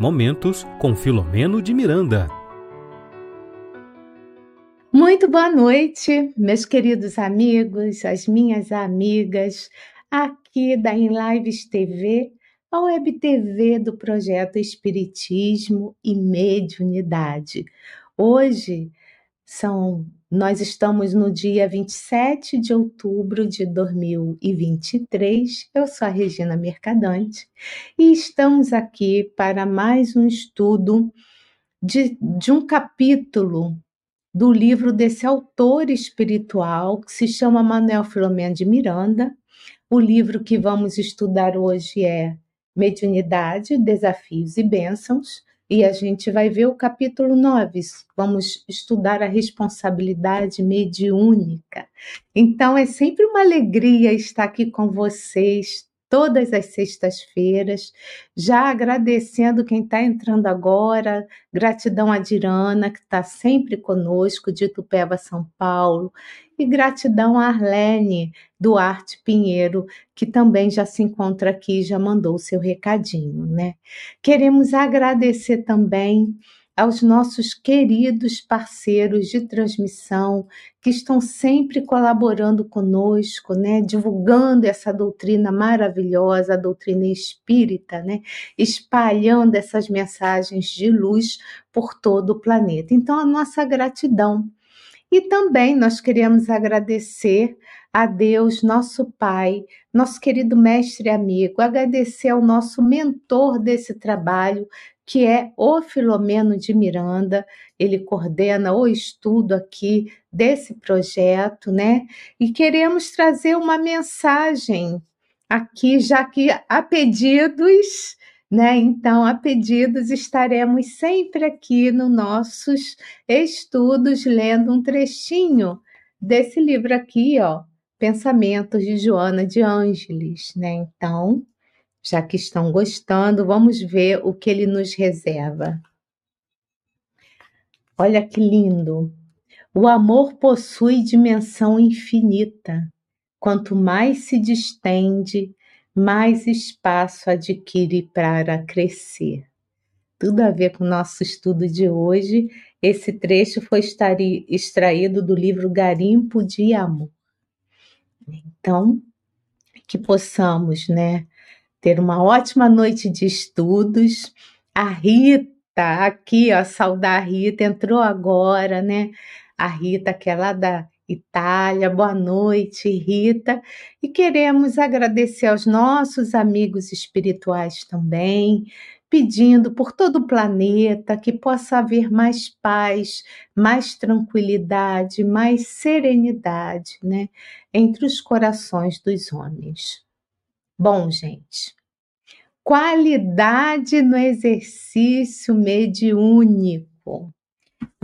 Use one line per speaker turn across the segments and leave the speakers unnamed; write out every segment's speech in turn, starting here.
Momentos com Filomeno de Miranda.
Muito boa noite, meus queridos amigos, as minhas amigas, aqui da Em Lives TV, a web TV do projeto Espiritismo e Mediunidade. Hoje são nós estamos no dia 27 de outubro de 2023. Eu sou a Regina Mercadante e estamos aqui para mais um estudo de, de um capítulo do livro desse autor espiritual que se chama Manuel Filomeno de Miranda. O livro que vamos estudar hoje é Mediunidade, Desafios e Bênçãos e a gente vai ver o capítulo 9. Vamos estudar a responsabilidade mediúnica. Então é sempre uma alegria estar aqui com vocês todas as sextas-feiras, já agradecendo quem está entrando agora, gratidão a Dirana, que está sempre conosco, de Tupéva, São Paulo, e gratidão a Arlene Duarte Pinheiro, que também já se encontra aqui, já mandou o seu recadinho, né? Queremos agradecer também aos nossos queridos parceiros de transmissão que estão sempre colaborando conosco, né, divulgando essa doutrina maravilhosa, a doutrina espírita, né, espalhando essas mensagens de luz por todo o planeta. Então, a nossa gratidão e também nós queremos agradecer a Deus, nosso Pai, nosso querido mestre e amigo, agradecer ao nosso mentor desse trabalho, que é o Filomeno de Miranda. Ele coordena o estudo aqui desse projeto, né? E queremos trazer uma mensagem aqui, já que há pedidos né? Então, a pedidos, estaremos sempre aqui nos nossos estudos lendo um trechinho desse livro aqui, ó, Pensamentos de Joana de Ângeles, né? Então, já que estão gostando, vamos ver o que ele nos reserva. Olha que lindo! O amor possui dimensão infinita. Quanto mais se distende, mais espaço adquire para crescer. Tudo a ver com o nosso estudo de hoje. Esse trecho foi extraído do livro Garimpo de Amor. Então, que possamos, né, ter uma ótima noite de estudos. A Rita, aqui, ó, saudar a Rita, entrou agora, né? A Rita, que é lá da Itália. Boa noite, Rita. E queremos agradecer aos nossos amigos espirituais também, pedindo por todo o planeta que possa haver mais paz, mais tranquilidade, mais serenidade, né, entre os corações dos homens. Bom, gente, qualidade no exercício mediúnico.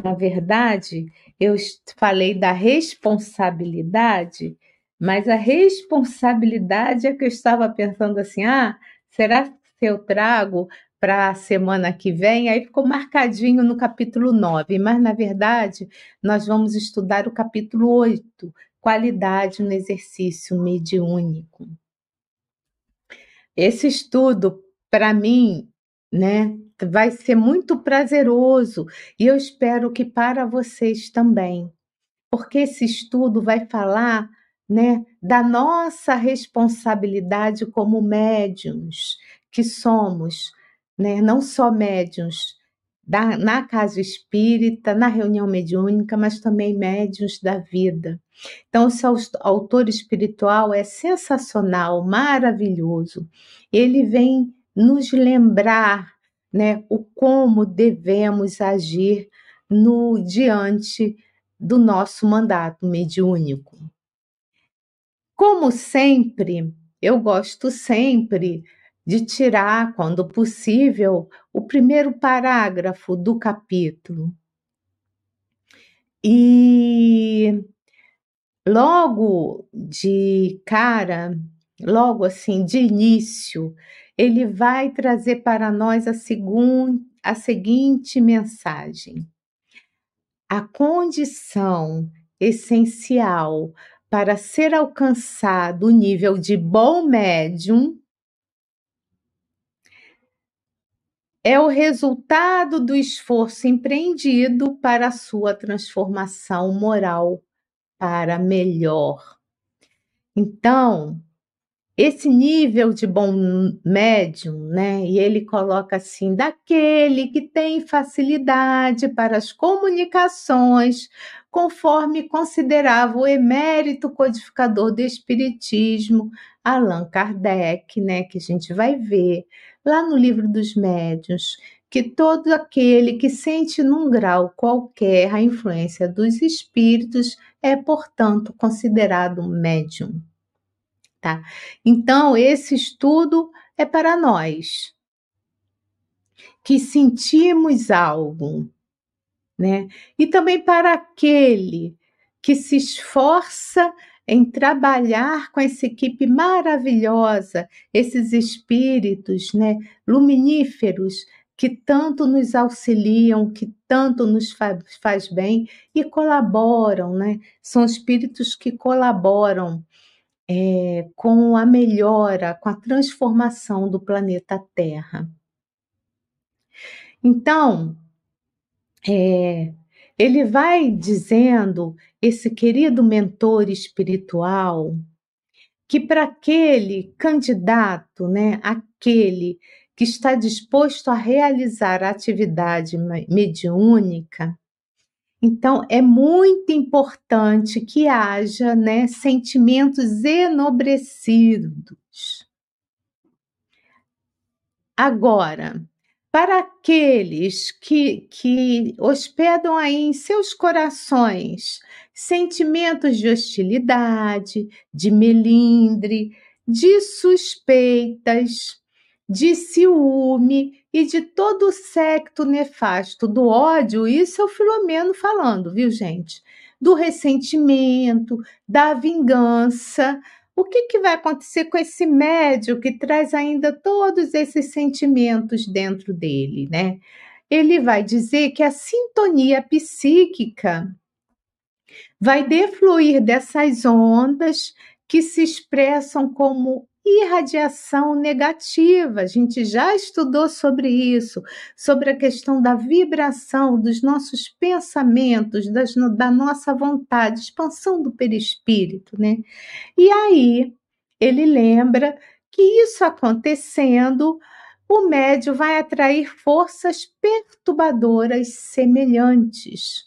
Na verdade, eu falei da responsabilidade, mas a responsabilidade é que eu estava pensando assim: ah, será que eu trago para a semana que vem? Aí ficou marcadinho no capítulo 9, mas na verdade nós vamos estudar o capítulo 8, qualidade no exercício mediúnico. Esse estudo, para mim, né, vai ser muito prazeroso e eu espero que para vocês também, porque esse estudo vai falar né, da nossa responsabilidade como médiums que somos, né, não só médiums da, na casa espírita, na reunião mediúnica, mas também médiums da vida. Então, esse autor espiritual é sensacional, maravilhoso. Ele vem nos lembrar né, o como devemos agir no diante do nosso mandato mediúnico. Como sempre, eu gosto sempre de tirar, quando possível, o primeiro parágrafo do capítulo. E logo de cara, logo assim, de início, ele vai trazer para nós a, segun, a seguinte mensagem: a condição essencial para ser alcançado o nível de bom médium é o resultado do esforço empreendido para a sua transformação moral para melhor. Então, esse nível de bom médium, né? E ele coloca assim: daquele que tem facilidade para as comunicações, conforme considerava o emérito codificador do Espiritismo, Allan Kardec, né? Que a gente vai ver lá no livro dos médiuns, que todo aquele que sente num grau qualquer a influência dos espíritos é, portanto, considerado médium. Tá? Então, esse estudo é para nós que sentimos algo, né? E também para aquele que se esforça em trabalhar com essa equipe maravilhosa, esses espíritos, né, luminíferos que tanto nos auxiliam, que tanto nos faz, bem e colaboram, né? São espíritos que colaboram é, com a melhora, com a transformação do planeta Terra. Então, é, ele vai dizendo, esse querido mentor espiritual, que para aquele candidato, né, aquele que está disposto a realizar a atividade mediúnica, então, é muito importante que haja né, sentimentos enobrecidos. Agora, para aqueles que, que hospedam aí em seus corações sentimentos de hostilidade, de melindre, de suspeitas, de ciúme e de todo o secto nefasto do ódio, isso é o Filomeno falando, viu, gente? Do ressentimento, da vingança. O que, que vai acontecer com esse médio que traz ainda todos esses sentimentos dentro dele, né? Ele vai dizer que a sintonia psíquica vai defluir dessas ondas que se expressam como irradiação negativa. A gente já estudou sobre isso, sobre a questão da vibração dos nossos pensamentos, das, da nossa vontade, expansão do perispírito, né? E aí ele lembra que isso acontecendo, o médio vai atrair forças perturbadoras semelhantes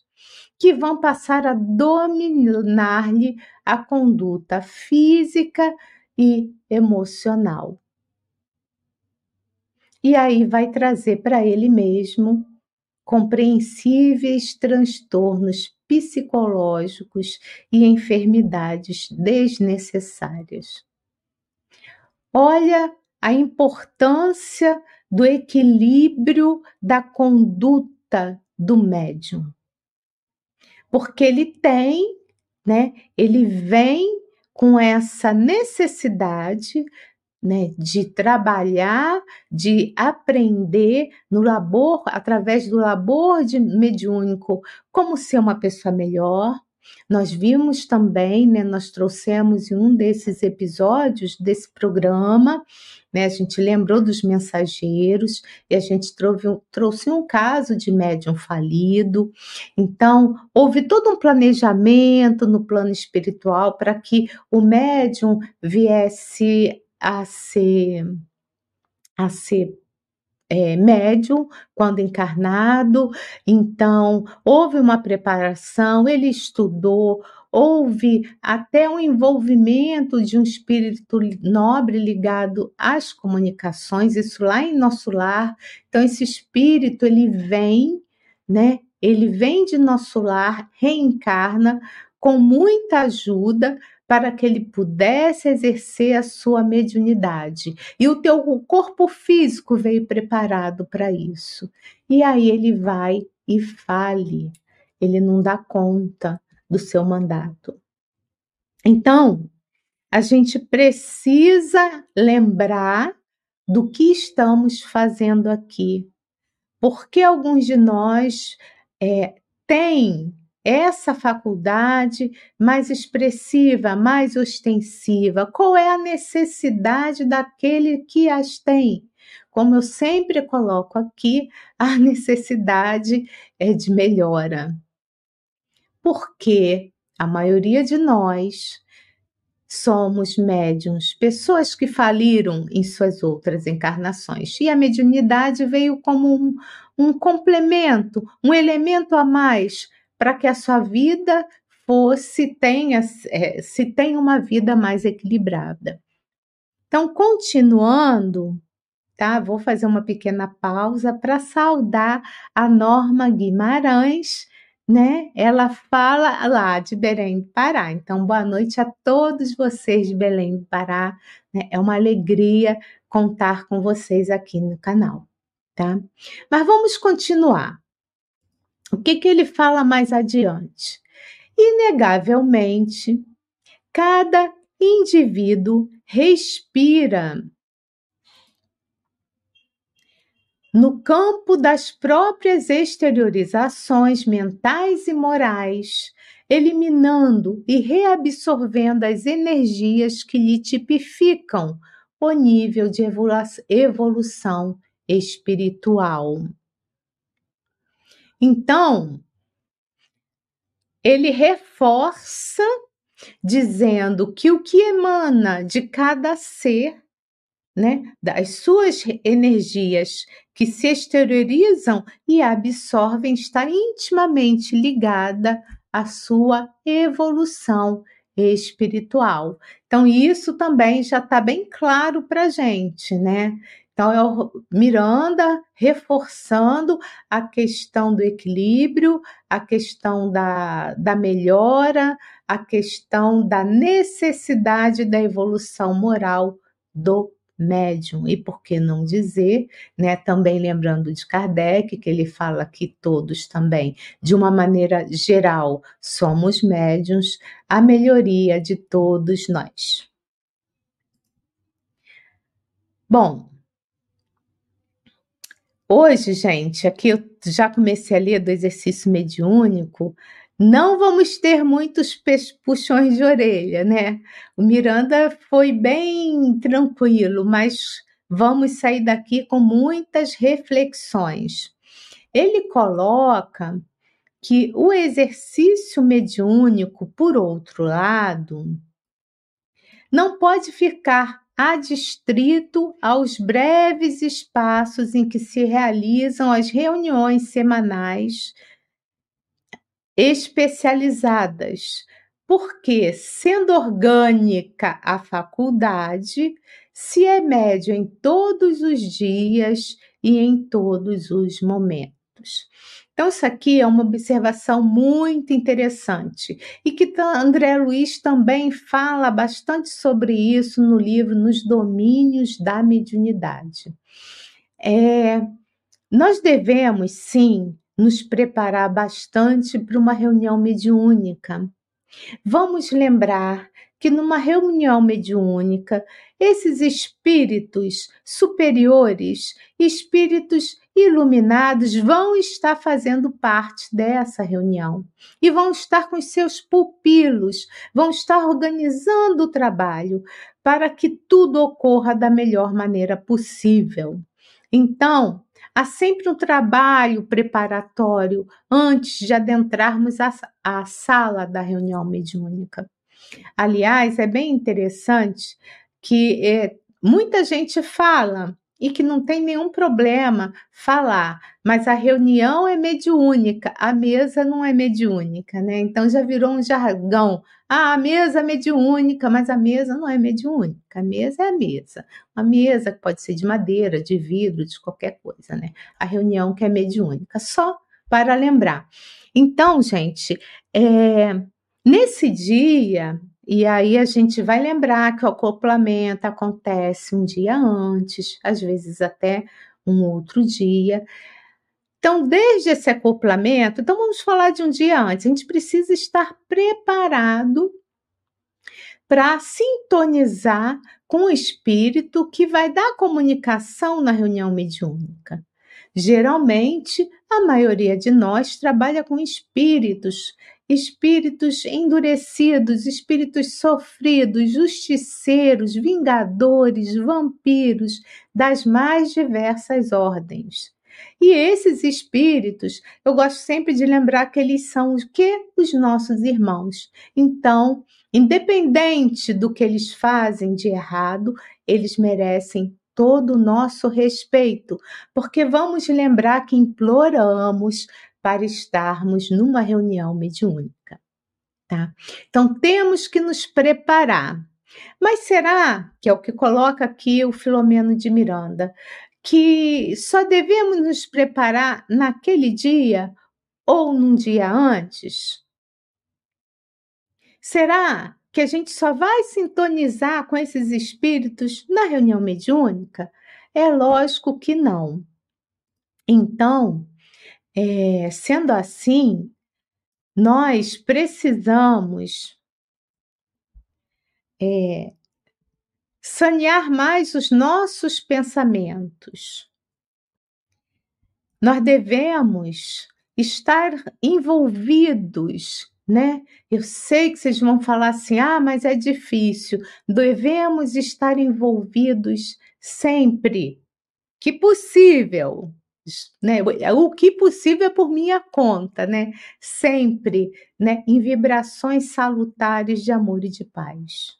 que vão passar a dominar-lhe a conduta física, e emocional. E aí vai trazer para ele mesmo compreensíveis transtornos psicológicos e enfermidades desnecessárias. Olha a importância do equilíbrio da conduta do médium. Porque ele tem, né? Ele vem com essa necessidade né, de trabalhar, de aprender no labor, através do labor de mediúnico, como ser uma pessoa melhor. Nós vimos também, né, nós trouxemos em um desses episódios desse programa, né, a gente lembrou dos mensageiros e a gente trouxe, trouxe um caso de médium falido. Então, houve todo um planejamento no plano espiritual para que o médium viesse a ser a ser é, médium quando encarnado, então houve uma preparação, ele estudou, houve até um envolvimento de um espírito nobre ligado às comunicações, isso lá em nosso lar. Então esse espírito ele vem, né? Ele vem de nosso lar, reencarna com muita ajuda para que ele pudesse exercer a sua mediunidade. E o teu corpo físico veio preparado para isso. E aí ele vai e fale. Ele não dá conta do seu mandato. Então, a gente precisa lembrar do que estamos fazendo aqui. Porque alguns de nós é, têm essa faculdade mais expressiva, mais ostensiva? Qual é a necessidade daquele que as tem? como eu sempre coloco aqui, a necessidade é de melhora. Porque a maioria de nós somos médiums, pessoas que faliram em suas outras encarnações. E a mediunidade veio como um, um complemento, um elemento a mais para que a sua vida fosse tenha é, se tenha uma vida mais equilibrada. Então, continuando, tá? Vou fazer uma pequena pausa para saudar a Norma Guimarães, né? Ela fala lá de Belém do Pará. Então, boa noite a todos vocês de Belém do Pará. Né? É uma alegria contar com vocês aqui no canal, tá? Mas vamos continuar. O que, que ele fala mais adiante? Inegavelmente, cada indivíduo respira no campo das próprias exteriorizações mentais e morais, eliminando e reabsorvendo as energias que lhe tipificam o nível de evolução espiritual. Então, ele reforça dizendo que o que emana de cada ser, né, das suas energias que se exteriorizam e absorvem, está intimamente ligada à sua evolução espiritual. Então, isso também já está bem claro para a gente, né? Então, é o Miranda reforçando a questão do equilíbrio, a questão da, da melhora, a questão da necessidade da evolução moral do médium. E por que não dizer, né? Também lembrando de Kardec, que ele fala que todos também, de uma maneira geral, somos médiums, a melhoria de todos nós. Bom, Hoje, gente, aqui eu já comecei a ler do exercício mediúnico, não vamos ter muitos puxões de orelha, né? O Miranda foi bem tranquilo, mas vamos sair daqui com muitas reflexões. Ele coloca que o exercício mediúnico, por outro lado, não pode ficar adstrito aos breves espaços em que se realizam as reuniões semanais especializadas, porque, sendo orgânica a faculdade, se é médio em todos os dias e em todos os momentos. Então, isso aqui é uma observação muito interessante e que André Luiz também fala bastante sobre isso no livro Nos Domínios da Mediunidade. É, nós devemos, sim, nos preparar bastante para uma reunião mediúnica. Vamos lembrar que numa reunião mediúnica, esses espíritos superiores, espíritos iluminados, vão estar fazendo parte dessa reunião e vão estar com seus pupilos, vão estar organizando o trabalho para que tudo ocorra da melhor maneira possível. Então, há sempre um trabalho preparatório antes de adentrarmos a sala da reunião mediúnica. Aliás, é bem interessante que é, muita gente fala e que não tem nenhum problema falar, mas a reunião é mediúnica, a mesa não é mediúnica, né? Então já virou um jargão. Ah, a mesa é mediúnica, mas a mesa não é mediúnica. A mesa é a mesa. Uma mesa que pode ser de madeira, de vidro, de qualquer coisa, né? A reunião que é mediúnica, só para lembrar. Então, gente, é, nesse dia e aí a gente vai lembrar que o acoplamento acontece um dia antes, às vezes até um outro dia. Então, desde esse acoplamento, então vamos falar de um dia antes. A gente precisa estar preparado para sintonizar com o espírito que vai dar comunicação na reunião mediúnica. Geralmente, a maioria de nós trabalha com espíritos espíritos endurecidos, espíritos sofridos, justiceiros, vingadores, vampiros das mais diversas ordens. E esses espíritos, eu gosto sempre de lembrar que eles são os que os nossos irmãos. Então, independente do que eles fazem de errado, eles merecem todo o nosso respeito, porque vamos lembrar que imploramos para estarmos numa reunião mediúnica, tá? Então temos que nos preparar. Mas será que é o que coloca aqui o Filomeno de Miranda, que só devemos nos preparar naquele dia ou num dia antes? Será que a gente só vai sintonizar com esses espíritos na reunião mediúnica? É lógico que não. Então, é, sendo assim, nós precisamos é, sanear mais os nossos pensamentos. Nós devemos estar envolvidos, né? Eu sei que vocês vão falar assim: ah, mas é difícil. Devemos estar envolvidos sempre que possível, né? O que possível é por minha conta, né? Sempre, né? Em vibrações salutares de amor e de paz.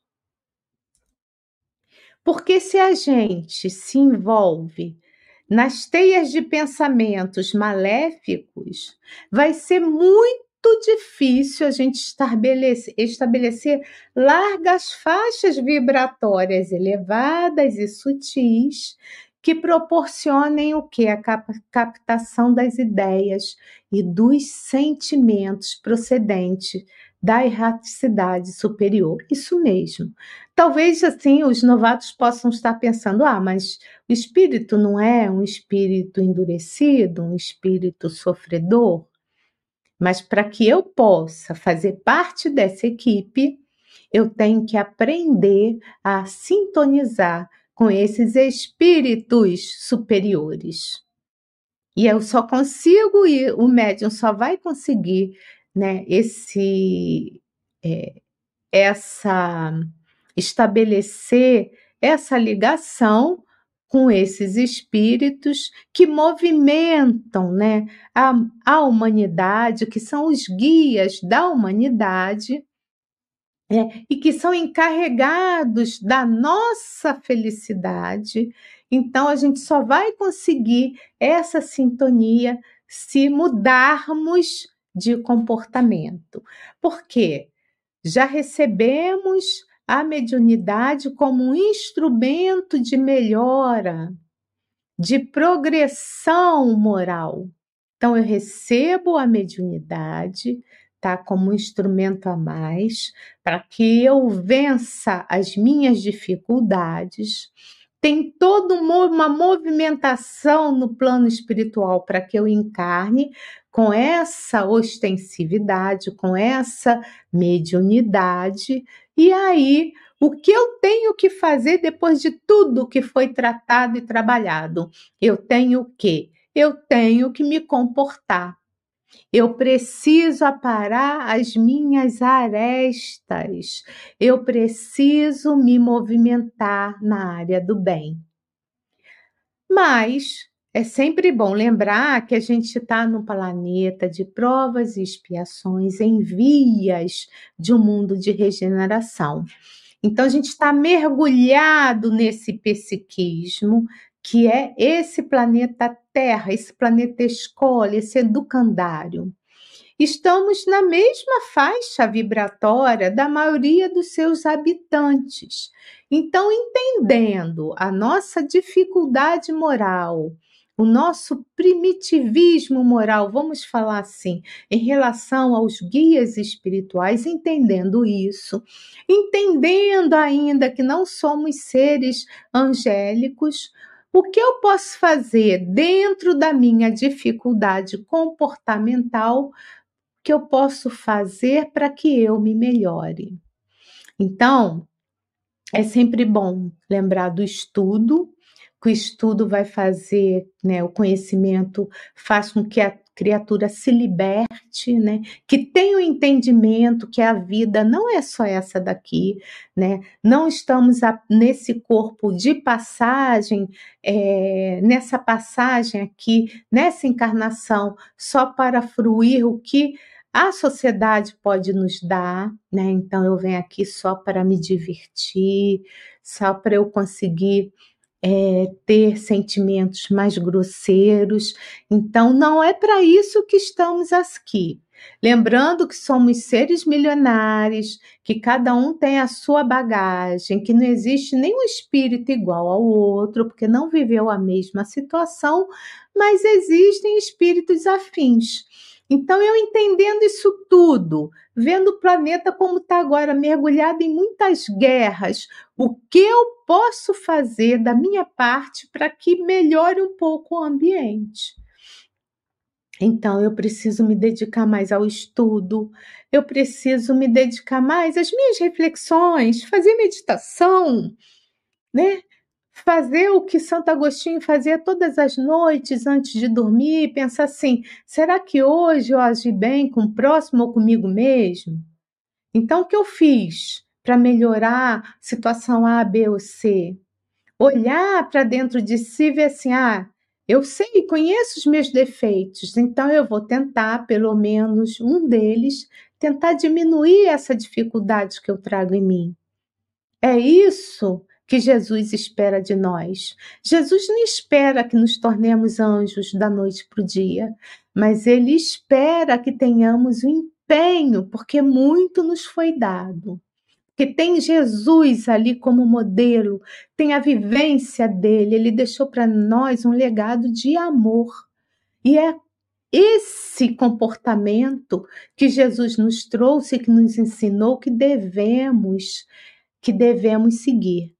Porque se a gente se envolve nas teias de pensamentos maléficos, vai ser muito difícil a gente estabelecer, estabelecer largas faixas vibratórias elevadas e sutis que proporcionem o que? A captação das ideias e dos sentimentos procedentes da erraticidade superior. Isso mesmo. Talvez assim os novatos possam estar pensando: ah, mas o espírito não é um espírito endurecido, um espírito sofredor? Mas para que eu possa fazer parte dessa equipe, eu tenho que aprender a sintonizar com esses espíritos superiores. E eu só consigo e o médium só vai conseguir, né, esse é, essa estabelecer essa ligação com esses espíritos que movimentam né, a, a humanidade, que são os guias da humanidade, é, e que são encarregados da nossa felicidade. Então, a gente só vai conseguir essa sintonia se mudarmos de comportamento. Porque já recebemos a mediunidade como um instrumento de melhora, de progressão moral. Então, eu recebo a mediunidade, tá? Como um instrumento a mais para que eu vença as minhas dificuldades. Tem toda uma movimentação no plano espiritual para que eu encarne com essa ostensividade, com essa mediunidade, e aí o que eu tenho que fazer depois de tudo que foi tratado e trabalhado? Eu tenho o quê? Eu tenho que me comportar eu preciso aparar as minhas arestas. Eu preciso me movimentar na área do bem. Mas é sempre bom lembrar que a gente está num planeta de provas e expiações em vias de um mundo de regeneração. Então a gente está mergulhado nesse psiquismo, que é esse planeta Terra, esse planeta escola, esse educandário. Estamos na mesma faixa vibratória da maioria dos seus habitantes. Então, entendendo a nossa dificuldade moral, o nosso primitivismo moral, vamos falar assim, em relação aos guias espirituais, entendendo isso, entendendo ainda que não somos seres angélicos, o que eu posso fazer dentro da minha dificuldade comportamental que eu posso fazer para que eu me melhore? Então, é sempre bom lembrar do estudo, que o estudo vai fazer, né, o conhecimento faz com que a criatura se liberte, né? Que tenha o entendimento que a vida não é só essa daqui, né? Não estamos a, nesse corpo de passagem, é, nessa passagem aqui, nessa encarnação, só para fruir o que a sociedade pode nos dar, né? Então eu venho aqui só para me divertir, só para eu conseguir é, ter sentimentos mais grosseiros. Então, não é para isso que estamos aqui. Lembrando que somos seres milionários, que cada um tem a sua bagagem, que não existe nenhum espírito igual ao outro, porque não viveu a mesma situação, mas existem espíritos afins. Então, eu entendendo isso tudo, vendo o planeta como está agora, mergulhado em muitas guerras, o que eu posso fazer da minha parte para que melhore um pouco o ambiente? Então, eu preciso me dedicar mais ao estudo, eu preciso me dedicar mais às minhas reflexões, fazer meditação, né? Fazer o que Santo Agostinho fazia todas as noites antes de dormir pensar assim: será que hoje eu agi bem com o próximo ou comigo mesmo? Então, o que eu fiz para melhorar situação A, B ou C? Olhar para dentro de si e ver assim: ah, eu sei, conheço os meus defeitos, então eu vou tentar, pelo menos um deles, tentar diminuir essa dificuldade que eu trago em mim. É isso que Jesus espera de nós. Jesus não espera que nos tornemos anjos da noite para o dia, mas ele espera que tenhamos o empenho, porque muito nos foi dado. Que tem Jesus ali como modelo, tem a vivência dele, ele deixou para nós um legado de amor. E é esse comportamento que Jesus nos trouxe, que nos ensinou que devemos que devemos seguir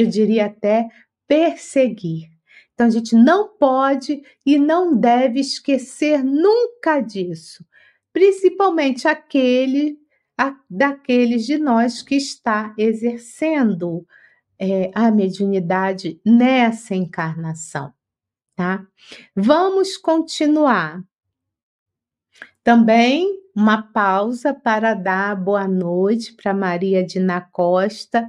eu diria até perseguir. Então a gente não pode e não deve esquecer nunca disso, principalmente aquele a, daqueles de nós que está exercendo é, a mediunidade nessa encarnação, tá? Vamos continuar. Também uma pausa para dar boa noite para Maria Dina Costa.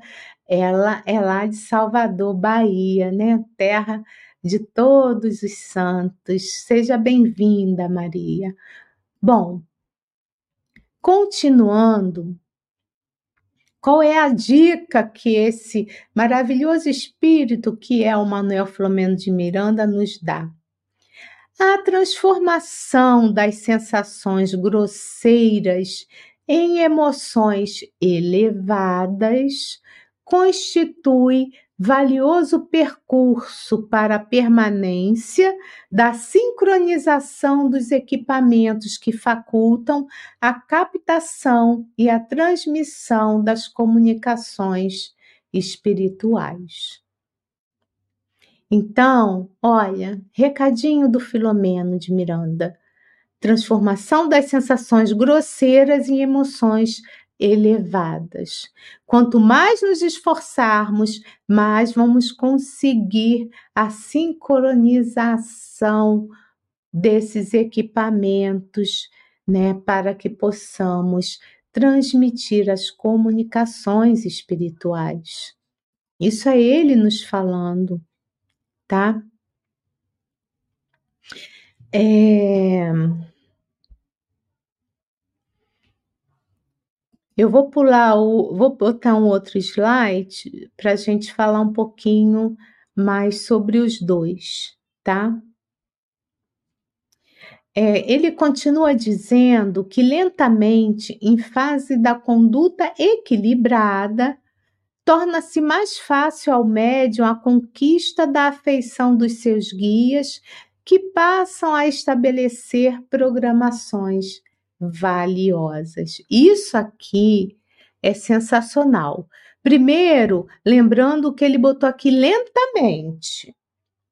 Ela é lá de Salvador, Bahia, né? Terra de todos os santos. Seja bem-vinda, Maria. Bom, continuando, qual é a dica que esse maravilhoso espírito que é o Manuel Flamengo de Miranda nos dá? A transformação das sensações grosseiras em emoções elevadas constitui valioso percurso para a permanência da sincronização dos equipamentos que facultam a captação e a transmissão das comunicações espirituais. Então, olha, recadinho do Filomeno de Miranda. Transformação das sensações grosseiras em emoções elevadas. Quanto mais nos esforçarmos, mais vamos conseguir a sincronização desses equipamentos, né, para que possamos transmitir as comunicações espirituais. Isso é ele nos falando, tá? É... Eu vou pular o, vou botar um outro slide para a gente falar um pouquinho mais sobre os dois, tá? É, ele continua dizendo que lentamente, em fase da conduta equilibrada, torna-se mais fácil ao médium a conquista da afeição dos seus guias, que passam a estabelecer programações valiosas. Isso aqui é sensacional. Primeiro, lembrando que ele botou aqui lentamente.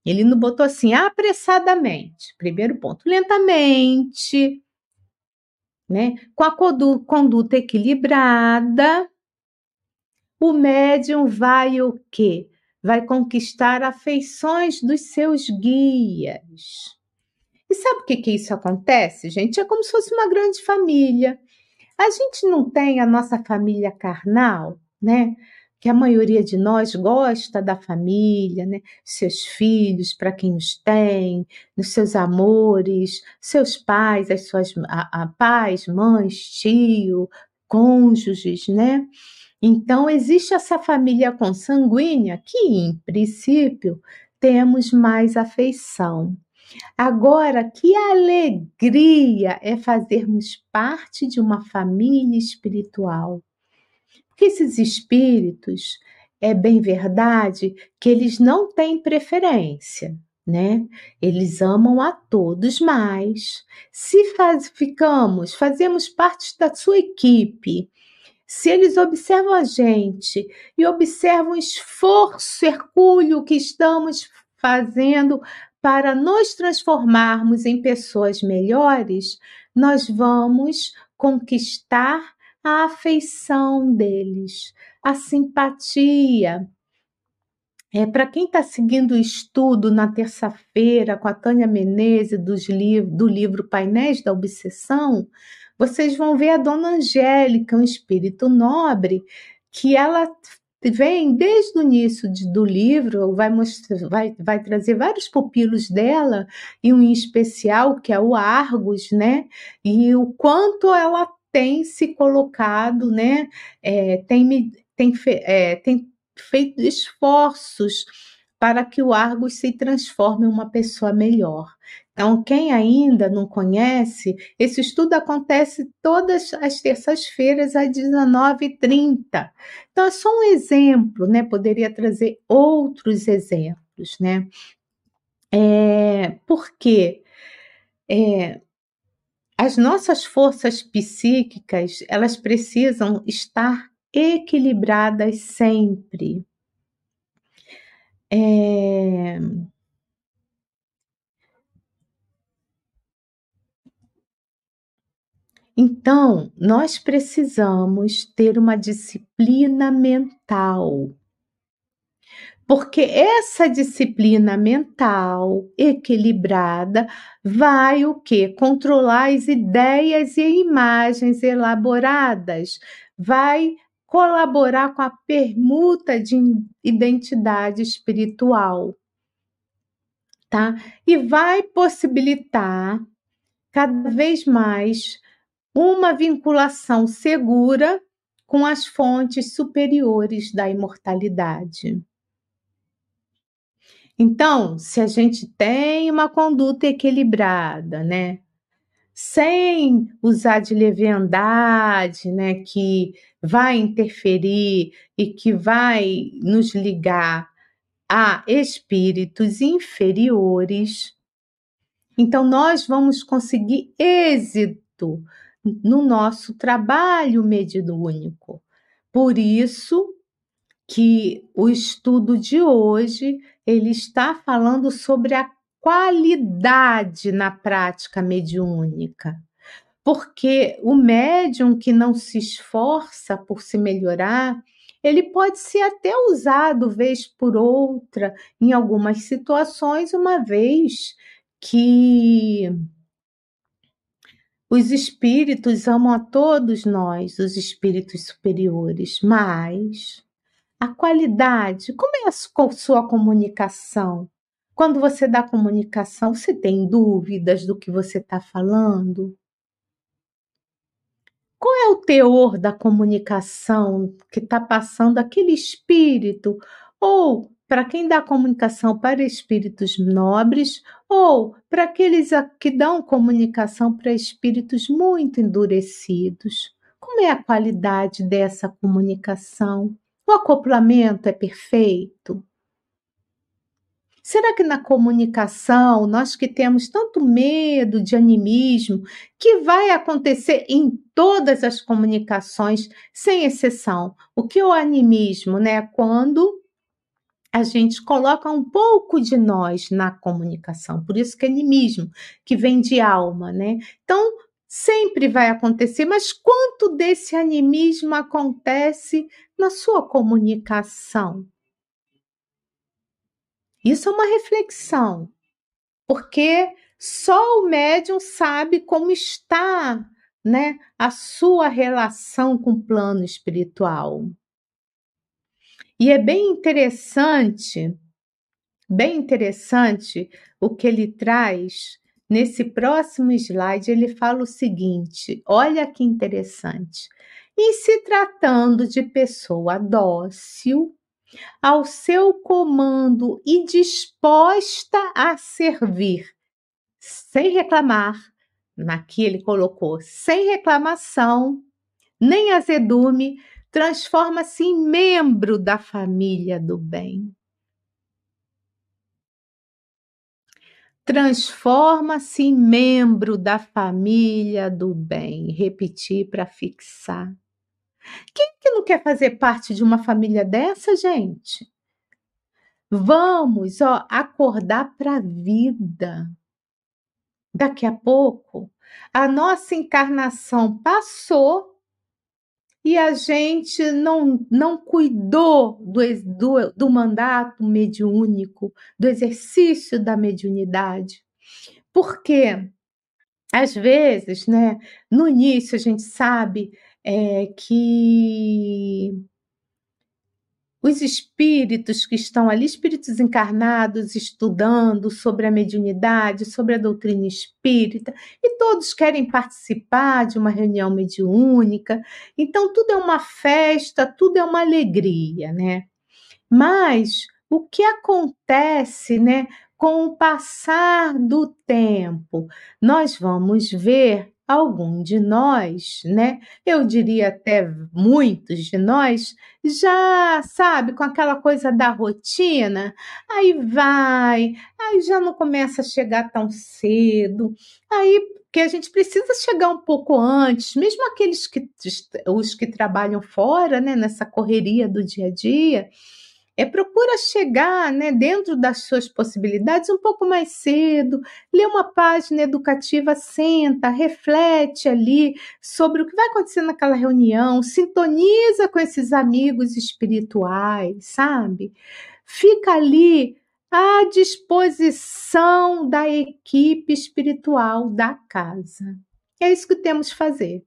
Ele não botou assim apressadamente. Primeiro ponto, lentamente, né? Com a conduta equilibrada, o médium vai o quê? Vai conquistar afeições dos seus guias. E sabe o que que isso acontece, gente? É como se fosse uma grande família. A gente não tem a nossa família carnal, né? que a maioria de nós gosta da família, né? Seus filhos, para quem os tem, nos seus amores, seus pais, as suas a, a pais, mães, tio, cônjuges, né? Então existe essa família consanguínea que, em princípio, temos mais afeição. Agora, que alegria é fazermos parte de uma família espiritual que esses espíritos, é bem verdade que eles não têm preferência, né? Eles amam a todos, mas se faz, ficamos, fazemos parte da sua equipe, se eles observam a gente e observam o esforço hercúleo que estamos fazendo para nos transformarmos em pessoas melhores, nós vamos conquistar a afeição deles, a simpatia. É, Para quem está seguindo o estudo na terça-feira com a Tânia Menezes dos do livro Painéis da Obsessão, vocês vão ver a Dona Angélica, um espírito nobre, que ela vem desde o início de, do livro, vai, mostrar, vai, vai trazer vários pupilos dela, e um em especial, que é o Argos, né? E o quanto ela tem se colocado, né, é, tem, tem, é, tem feito esforços para que o Argos se transforme em uma pessoa melhor. Então, quem ainda não conhece, esse estudo acontece todas as terças-feiras às 19h30. Então, é só um exemplo, né? Poderia trazer outros exemplos, né? É, por quê? É, as nossas forças psíquicas, elas precisam estar equilibradas sempre. É... Então, nós precisamos ter uma disciplina mental porque essa disciplina mental equilibrada vai o que? Controlar as ideias e imagens elaboradas, vai colaborar com a permuta de identidade espiritual, tá? E vai possibilitar cada vez mais uma vinculação segura com as fontes superiores da imortalidade. Então, se a gente tem uma conduta equilibrada, né? Sem usar de leviandade, né, que vai interferir e que vai nos ligar a espíritos inferiores, então nós vamos conseguir êxito no nosso trabalho mediúnico. Por isso que o estudo de hoje ele está falando sobre a qualidade na prática mediúnica. Porque o médium que não se esforça por se melhorar, ele pode ser até usado vez por outra em algumas situações, uma vez que os espíritos amam a todos nós, os espíritos superiores, mas a qualidade, como é a sua comunicação? Quando você dá comunicação, você tem dúvidas do que você está falando? Qual é o teor da comunicação que está passando aquele espírito? Ou para quem dá comunicação para espíritos nobres, ou para aqueles que dão comunicação para espíritos muito endurecidos? Como é a qualidade dessa comunicação? O acoplamento é perfeito? Será que na comunicação, nós que temos tanto medo de animismo, que vai acontecer em todas as comunicações, sem exceção? O que é o animismo, né? Quando a gente coloca um pouco de nós na comunicação, por isso que é animismo, que vem de alma, né? Então, sempre vai acontecer, mas quanto desse animismo acontece na sua comunicação? Isso é uma reflexão, porque Só o médium sabe como está, né, a sua relação com o plano espiritual. E é bem interessante, bem interessante o que ele traz nesse próximo slide. Ele fala o seguinte: olha que interessante. E se tratando de pessoa dócil, ao seu comando e disposta a servir, sem reclamar, aqui ele colocou, sem reclamação, nem azedume, transforma-se em membro da família do bem. Transforma-se em membro da família do bem. Repetir para fixar. Quem que não quer fazer parte de uma família dessa, gente? Vamos, ó, acordar para a vida. Daqui a pouco, a nossa encarnação passou e a gente não, não cuidou do, do, do mandato mediúnico, do exercício da mediunidade. Porque, às vezes, né, no início a gente sabe é, que os espíritos que estão ali, espíritos encarnados, estudando sobre a mediunidade, sobre a doutrina espírita, e todos querem participar de uma reunião mediúnica. Então, tudo é uma festa, tudo é uma alegria, né? Mas o que acontece, né, com o passar do tempo? Nós vamos ver algum de nós, né? Eu diria até muitos de nós, já sabe, com aquela coisa da rotina, aí vai, aí já não começa a chegar tão cedo, aí que a gente precisa chegar um pouco antes, mesmo aqueles que os que trabalham fora, né, nessa correria do dia a dia, é procura chegar né, dentro das suas possibilidades um pouco mais cedo, lê uma página educativa, senta, reflete ali sobre o que vai acontecer naquela reunião, sintoniza com esses amigos espirituais, sabe? Fica ali à disposição da equipe espiritual da casa. É isso que temos que fazer.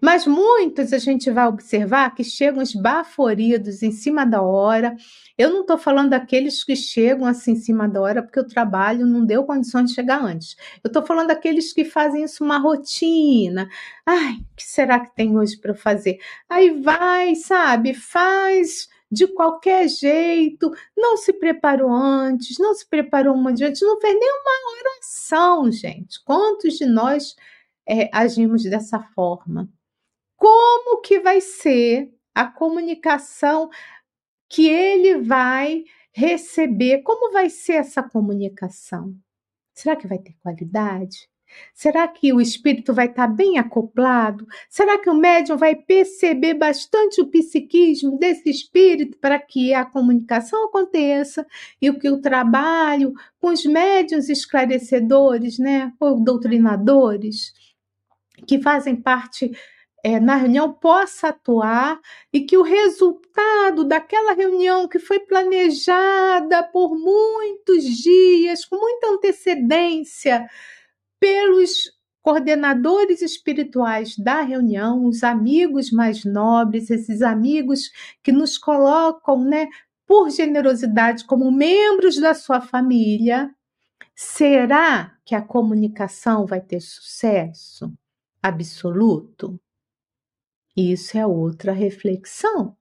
Mas muitos a gente vai observar que chegam esbaforidos em cima da hora. Eu não estou falando daqueles que chegam assim em cima da hora porque o trabalho não deu condições de chegar antes. Eu estou falando daqueles que fazem isso uma rotina. Ai, que será que tem hoje para fazer? Aí vai, sabe, faz de qualquer jeito, não se preparou antes, não se preparou uma diante, não fez nenhuma oração, gente. Quantos de nós é, agimos dessa forma. Como que vai ser a comunicação que ele vai receber? Como vai ser essa comunicação? Será que vai ter qualidade? Será que o espírito vai estar bem acoplado? Será que o médium vai perceber bastante o psiquismo desse espírito para que a comunicação aconteça e o que o trabalho com os médiums esclarecedores, né, ou doutrinadores, que fazem parte é, na reunião possa atuar e que o resultado daquela reunião que foi planejada por muitos dias, com muita antecedência, pelos coordenadores espirituais da reunião, os amigos mais nobres, esses amigos que nos colocam, né, por generosidade como membros da sua família, será que a comunicação vai ter sucesso? Absoluto? Isso é outra reflexão.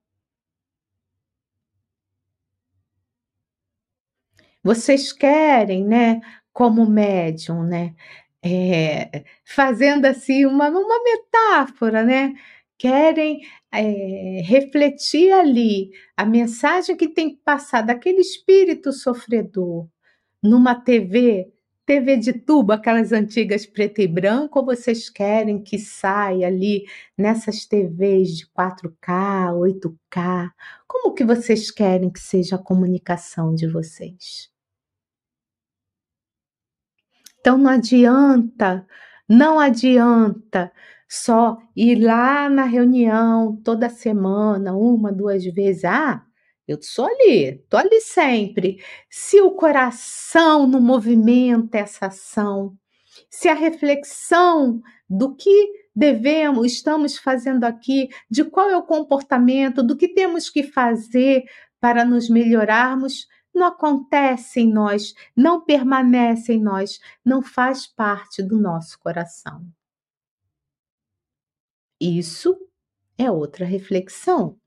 Vocês querem, né, como médium, né, é, fazendo assim uma, uma metáfora, né, querem é, refletir ali a mensagem que tem que passar daquele espírito sofredor numa TV TV de tubo, aquelas antigas preto e branco, ou vocês querem que saia ali nessas TVs de 4K, 8K? Como que vocês querem que seja a comunicação de vocês? Então não adianta, não adianta só ir lá na reunião toda semana, uma, duas vezes. Ah, eu sou ali, tô ali sempre. Se o coração não movimenta essa ação, se a reflexão do que devemos, estamos fazendo aqui, de qual é o comportamento, do que temos que fazer para nos melhorarmos, não acontece em nós, não permanece em nós, não faz parte do nosso coração. Isso é outra reflexão.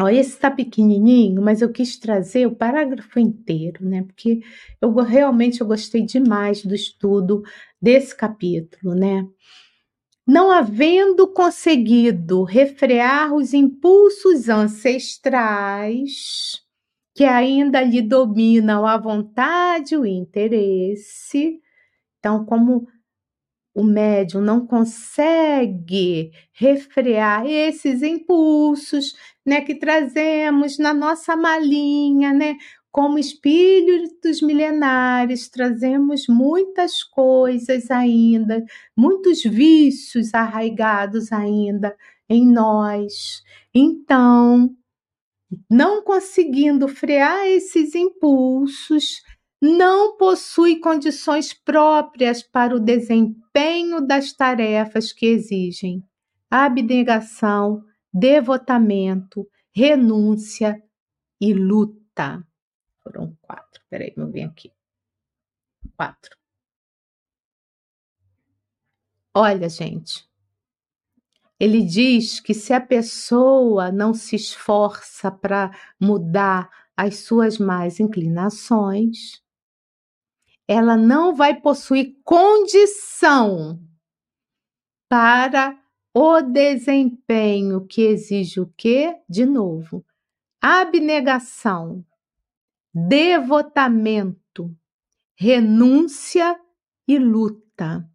Ó, esse está pequenininho, mas eu quis trazer o parágrafo inteiro, né? Porque eu realmente eu gostei demais do estudo desse capítulo, né? Não havendo conseguido refrear os impulsos ancestrais que ainda lhe dominam a vontade e o interesse. Então, como o médium não consegue refrear esses impulsos, né, que trazemos na nossa malinha, né, como espíritos milenares, trazemos muitas coisas ainda, muitos vícios arraigados ainda em nós. Então, não conseguindo frear esses impulsos, não possui condições próprias para o desempenho das tarefas que exigem abnegação, devotamento, renúncia e luta. Foram quatro. Peraí, vamos ver aqui. Quatro. Olha, gente, ele diz que se a pessoa não se esforça para mudar as suas más inclinações, ela não vai possuir condição para o desempenho que exige o quê? De novo, abnegação, devotamento, renúncia e luta.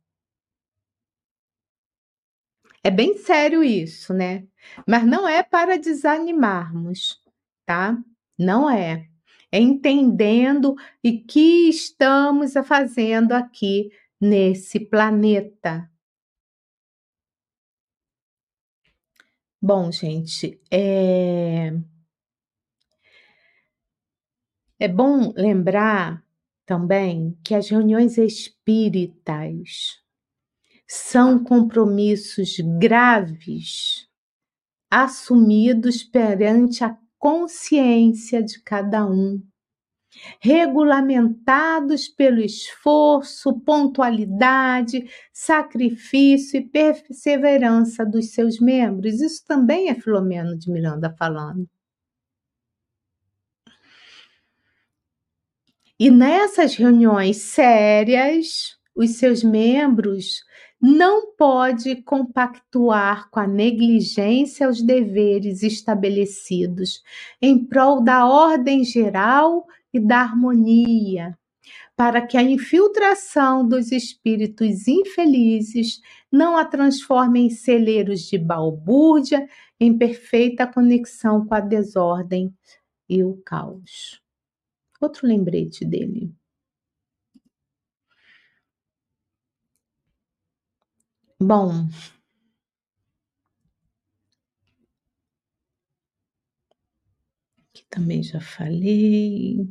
É bem sério isso, né? Mas não é para desanimarmos, tá? Não é entendendo e que estamos fazendo aqui nesse planeta. Bom, gente, é... é bom lembrar também que as reuniões espíritas são compromissos graves assumidos perante a consciência de cada um, regulamentados pelo esforço, pontualidade, sacrifício e perseverança dos seus membros. Isso também é Filomeno de Miranda falando. E nessas reuniões sérias, os seus membros não pode compactuar com a negligência aos deveres estabelecidos em prol da ordem geral e da harmonia, para que a infiltração dos espíritos infelizes não a transforme em celeiros de balbúrdia, em perfeita conexão com a desordem e o caos. Outro lembrete dele. Bom, aqui também já falei.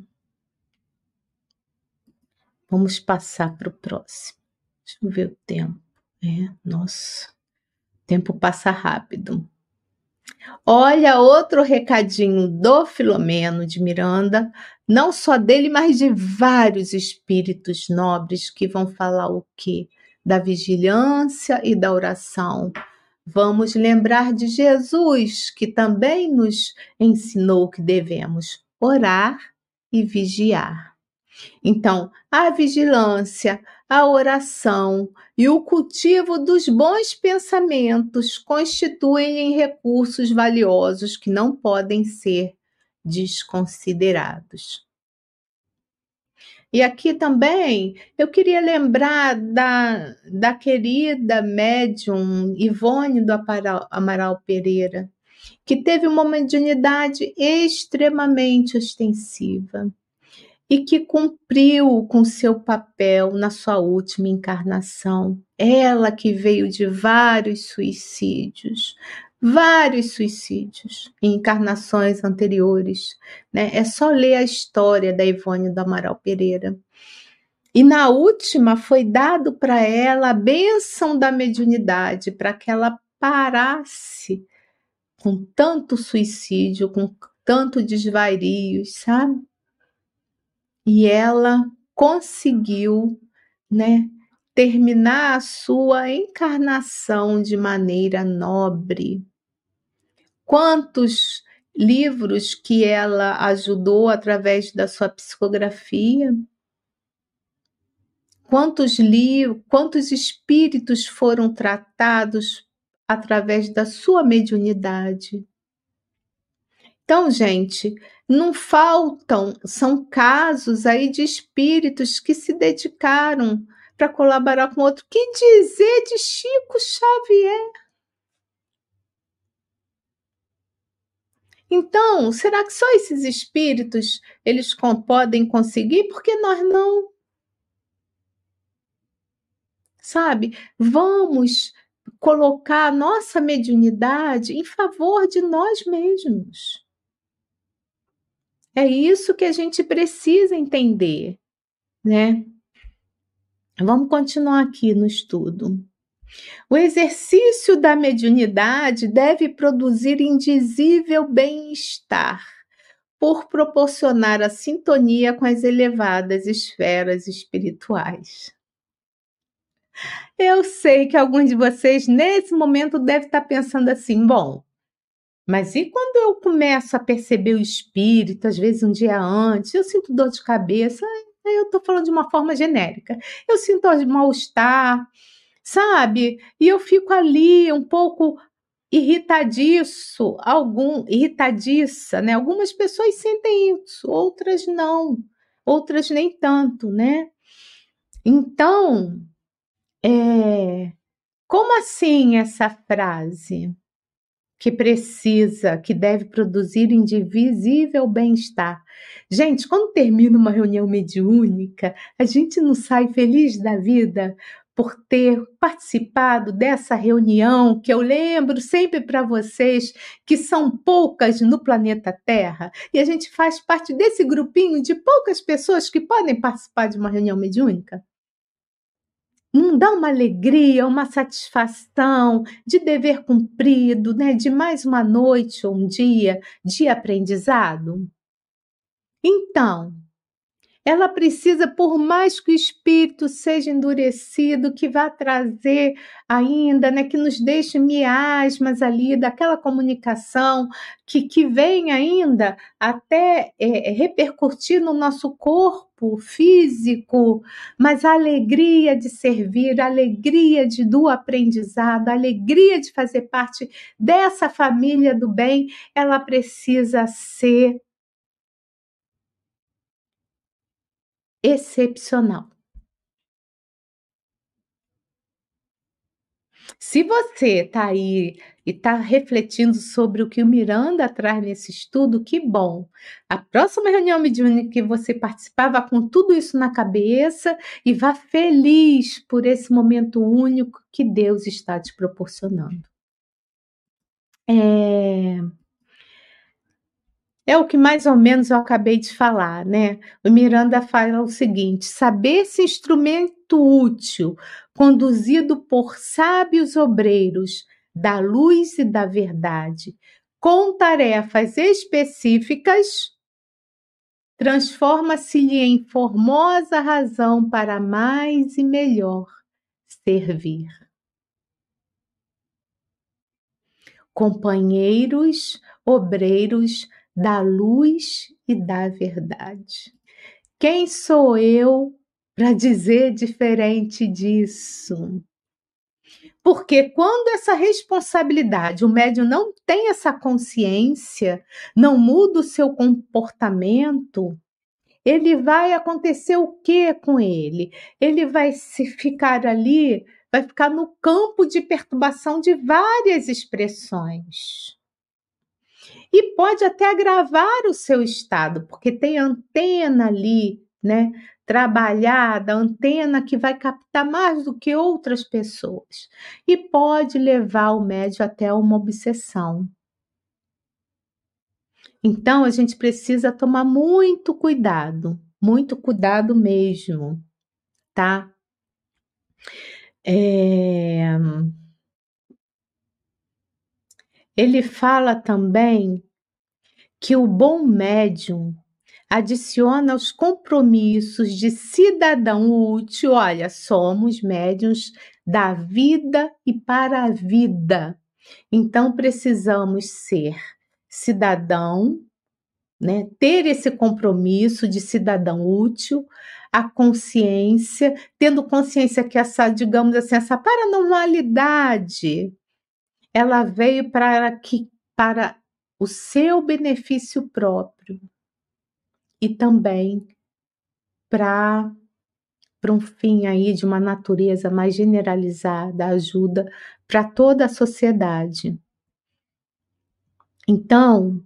Vamos passar para o próximo. Deixa eu ver o tempo. É, nossa, o tempo passa rápido. Olha outro recadinho do Filomeno de Miranda, não só dele, mas de vários espíritos nobres que vão falar o quê? Da vigilância e da oração. Vamos lembrar de Jesus, que também nos ensinou que devemos orar e vigiar. Então, a vigilância, a oração e o cultivo dos bons pensamentos constituem recursos valiosos que não podem ser desconsiderados. E aqui também eu queria lembrar da, da querida médium Ivone do Amaral Pereira, que teve uma mediunidade extremamente ostensiva e que cumpriu com seu papel na sua última encarnação. Ela que veio de vários suicídios, vários suicídios em encarnações anteriores. Né? É só ler a história da Ivone do Amaral Pereira. E na última foi dado para ela a bênção da mediunidade, para que ela parasse com tanto suicídio, com tanto desvario, sabe? E ela conseguiu, né, terminar a sua encarnação de maneira nobre. Quantos livros que ela ajudou através da sua psicografia? Quantos livros, quantos espíritos foram tratados através da sua mediunidade? Então, gente, não faltam, são casos aí de espíritos que se dedicaram para colaborar com outro. Que dizer de Chico Xavier? Então, será que só esses espíritos eles podem conseguir? Porque nós não. Sabe? Vamos colocar a nossa mediunidade em favor de nós mesmos. É isso que a gente precisa entender, né? Vamos continuar aqui no estudo. O exercício da mediunidade deve produzir indizível bem-estar, por proporcionar a sintonia com as elevadas esferas espirituais. Eu sei que alguns de vocês nesse momento devem estar pensando assim: bom, mas e quando eu começo a perceber o espírito, às vezes um dia antes, eu sinto dor de cabeça, eu estou falando de uma forma genérica. Eu sinto mal-estar, sabe? E eu fico ali um pouco irritadiço, algum irritadiça, né? Algumas pessoas sentem isso, outras não, outras nem tanto, né? Então, é, como assim essa frase? que precisa, que deve produzir indivisível bem-estar. Gente, quando termina uma reunião mediúnica, a gente não sai feliz da vida por ter participado dessa reunião, que eu lembro sempre para vocês que são poucas no planeta Terra, e a gente faz parte desse grupinho de poucas pessoas que podem participar de uma reunião mediúnica não dá uma alegria, uma satisfação de dever cumprido, né? de mais uma noite ou um dia de aprendizado? Então, ela precisa, por mais que o espírito seja endurecido, que vá trazer ainda, né, que nos deixe miasmas ali daquela comunicação que, que vem ainda até é, repercutir no nosso corpo físico, mas a alegria de servir, a alegria de, do aprendizado, a alegria de fazer parte dessa família do bem, ela precisa ser excepcional. Se você está aí e está refletindo sobre o que o Miranda traz nesse estudo, que bom! A próxima reunião mediúnica que você participar, vá com tudo isso na cabeça e vá feliz por esse momento único que Deus está te proporcionando. É... É o que mais ou menos eu acabei de falar, né? O Miranda fala o seguinte: saber esse instrumento útil, conduzido por sábios obreiros da luz e da verdade, com tarefas específicas, transforma-se-lhe em formosa razão para mais e melhor servir. Companheiros, obreiros, da luz e da verdade. Quem sou eu para dizer diferente disso? Porque quando essa responsabilidade, o médium não tem essa consciência, não muda o seu comportamento, ele vai acontecer o que com ele? Ele vai se ficar ali, vai ficar no campo de perturbação de várias expressões e pode até agravar o seu estado, porque tem antena ali, né? Trabalhada, antena que vai captar mais do que outras pessoas e pode levar o médio até uma obsessão. Então a gente precisa tomar muito cuidado, muito cuidado mesmo, tá? É... Ele fala também que o bom médium adiciona os compromissos de cidadão útil. Olha, somos médiums da vida e para a vida. Então precisamos ser cidadão, né? Ter esse compromisso de cidadão útil, a consciência, tendo consciência que essa, digamos assim, essa paranormalidade, ela veio para que para o seu benefício próprio e também para para um fim aí de uma natureza mais generalizada, ajuda para toda a sociedade. Então,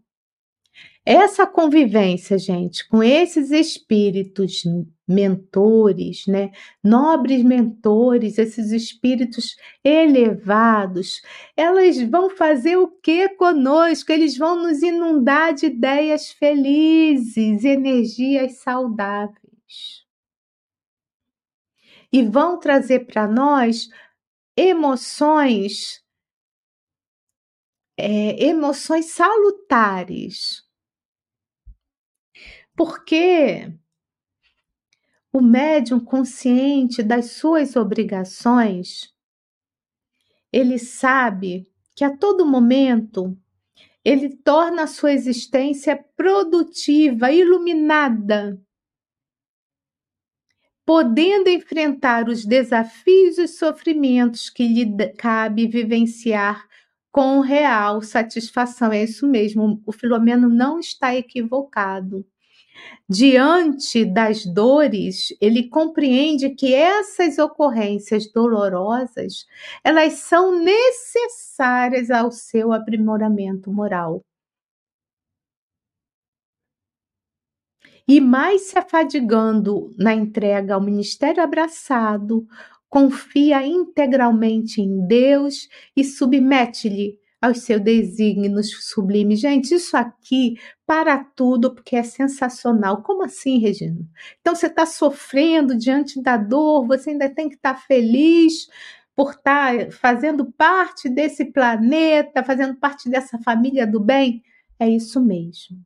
essa convivência, gente, com esses espíritos mentores, né? Nobres mentores, esses espíritos elevados, elas vão fazer o que conosco? Eles vão nos inundar de ideias felizes, energias saudáveis. E vão trazer para nós emoções é, emoções salutares. Porque o médium consciente das suas obrigações, ele sabe que a todo momento ele torna a sua existência produtiva, iluminada, podendo enfrentar os desafios e sofrimentos que lhe cabe vivenciar com real satisfação. É isso mesmo, o Filomeno não está equivocado. Diante das dores, ele compreende que essas ocorrências dolorosas, elas são necessárias ao seu aprimoramento moral. E mais se afadigando na entrega ao ministério abraçado, confia integralmente em Deus e submete-lhe aos seus desígnios sublimes. Gente, isso aqui para tudo, porque é sensacional. Como assim, Regina? Então você está sofrendo diante da dor, você ainda tem que estar tá feliz por estar tá fazendo parte desse planeta, fazendo parte dessa família do bem? É isso mesmo.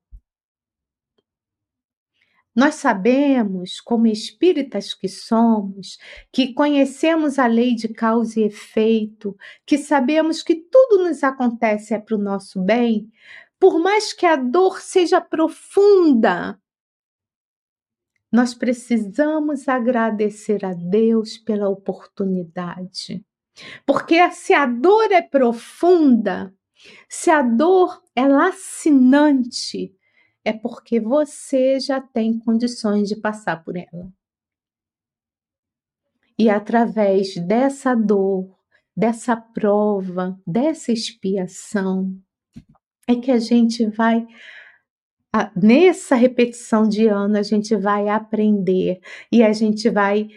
Nós sabemos, como espíritas que somos, que conhecemos a lei de causa e efeito, que sabemos que tudo nos acontece é para o nosso bem, por mais que a dor seja profunda, nós precisamos agradecer a Deus pela oportunidade. Porque se a dor é profunda, se a dor é lacinante, é porque você já tem condições de passar por ela. E através dessa dor, dessa prova, dessa expiação, é que a gente vai nessa repetição de ano a gente vai aprender e a gente vai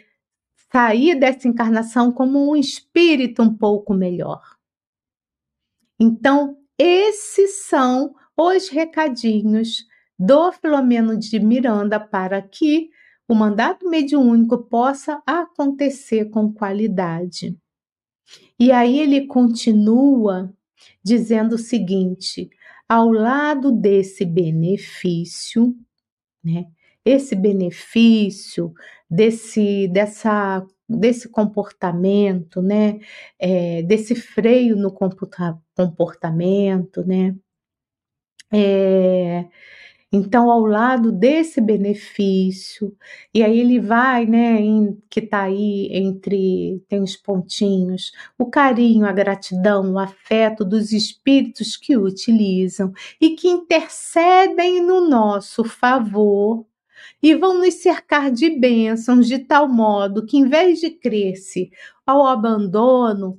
sair dessa encarnação como um espírito um pouco melhor. Então, esses são os recadinhos do Filomeno de Miranda para que o mandato mediúnico possa acontecer com qualidade. E aí ele continua dizendo o seguinte: ao lado desse benefício, né? Esse benefício desse dessa desse comportamento, né? É, desse freio no comportamento, né? É, então, ao lado desse benefício, e aí ele vai, né, em, que está aí entre, tem os pontinhos, o carinho, a gratidão, o afeto dos espíritos que o utilizam e que intercedem no nosso favor e vão nos cercar de bênçãos de tal modo que, em vez de crescer ao abandono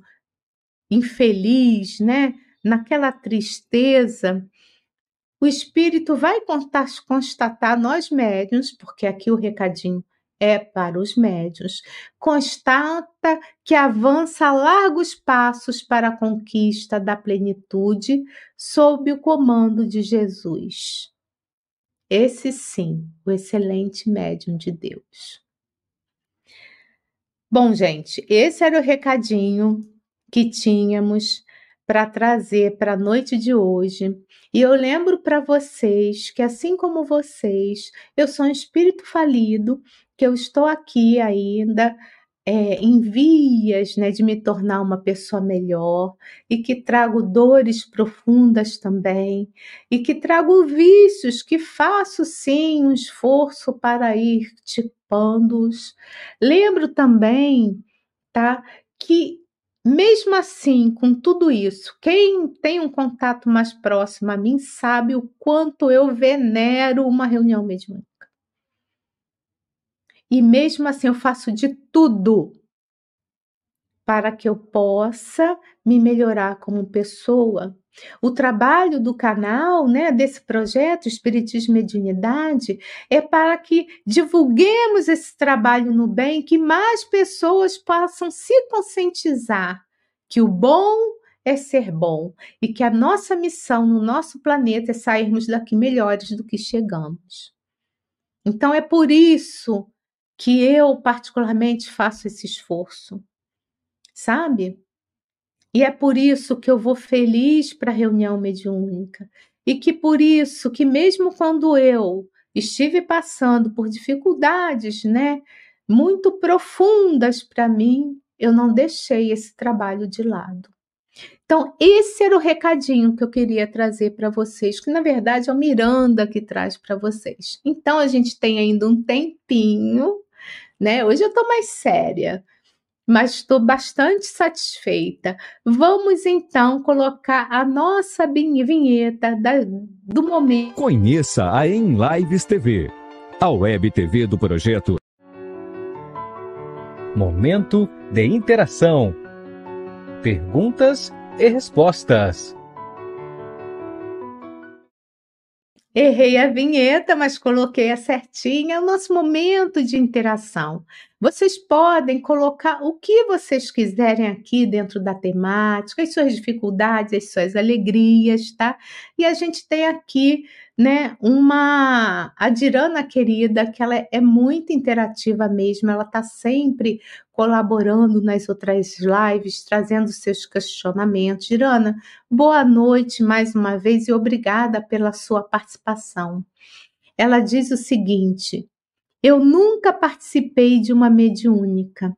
infeliz, né, naquela tristeza, o espírito vai constatar nós médiuns, porque aqui o recadinho é para os médiuns, constata que avança largos passos para a conquista da plenitude sob o comando de Jesus. Esse sim, o excelente médium de Deus. Bom, gente, esse era o recadinho que tínhamos para trazer para a noite de hoje. E eu lembro para vocês que, assim como vocês, eu sou um espírito falido, que eu estou aqui ainda é, em vias né, de me tornar uma pessoa melhor e que trago dores profundas também e que trago vícios que faço sim um esforço para ir tipando-os. Lembro também, tá, que mesmo assim, com tudo isso, quem tem um contato mais próximo a mim sabe o quanto eu venero uma reunião mediúnica. E mesmo assim, eu faço de tudo para que eu possa me melhorar como pessoa. O trabalho do canal, né, desse projeto Espiritismo e Mediunidade, é para que divulguemos esse trabalho no bem, que mais pessoas possam se conscientizar que o bom é ser bom e que a nossa missão no nosso planeta é sairmos daqui melhores do que chegamos. Então é por isso que eu particularmente faço esse esforço, sabe? E é por isso que eu vou feliz para a reunião mediúnica. E que por isso que mesmo quando eu estive passando por dificuldades, né, muito profundas para mim, eu não deixei esse trabalho de lado. Então, esse era o recadinho que eu queria trazer para vocês, que na verdade é o Miranda que traz para vocês. Então, a gente tem ainda um tempinho, né? Hoje eu estou mais séria, mas estou bastante satisfeita. Vamos então colocar a nossa vinheta da, do momento.
Conheça a Em Lives TV, a web TV do projeto. Momento de interação. Perguntas e respostas.
Errei a vinheta, mas coloquei a certinha. É o nosso momento de interação. Vocês podem colocar o que vocês quiserem aqui dentro da temática, as suas dificuldades, as suas alegrias, tá? E a gente tem aqui, né, uma a Dirana querida, que ela é muito interativa mesmo, ela tá sempre colaborando nas outras lives, trazendo seus questionamentos. Dirana, boa noite mais uma vez e obrigada pela sua participação. Ela diz o seguinte: eu nunca participei de uma mediúnica,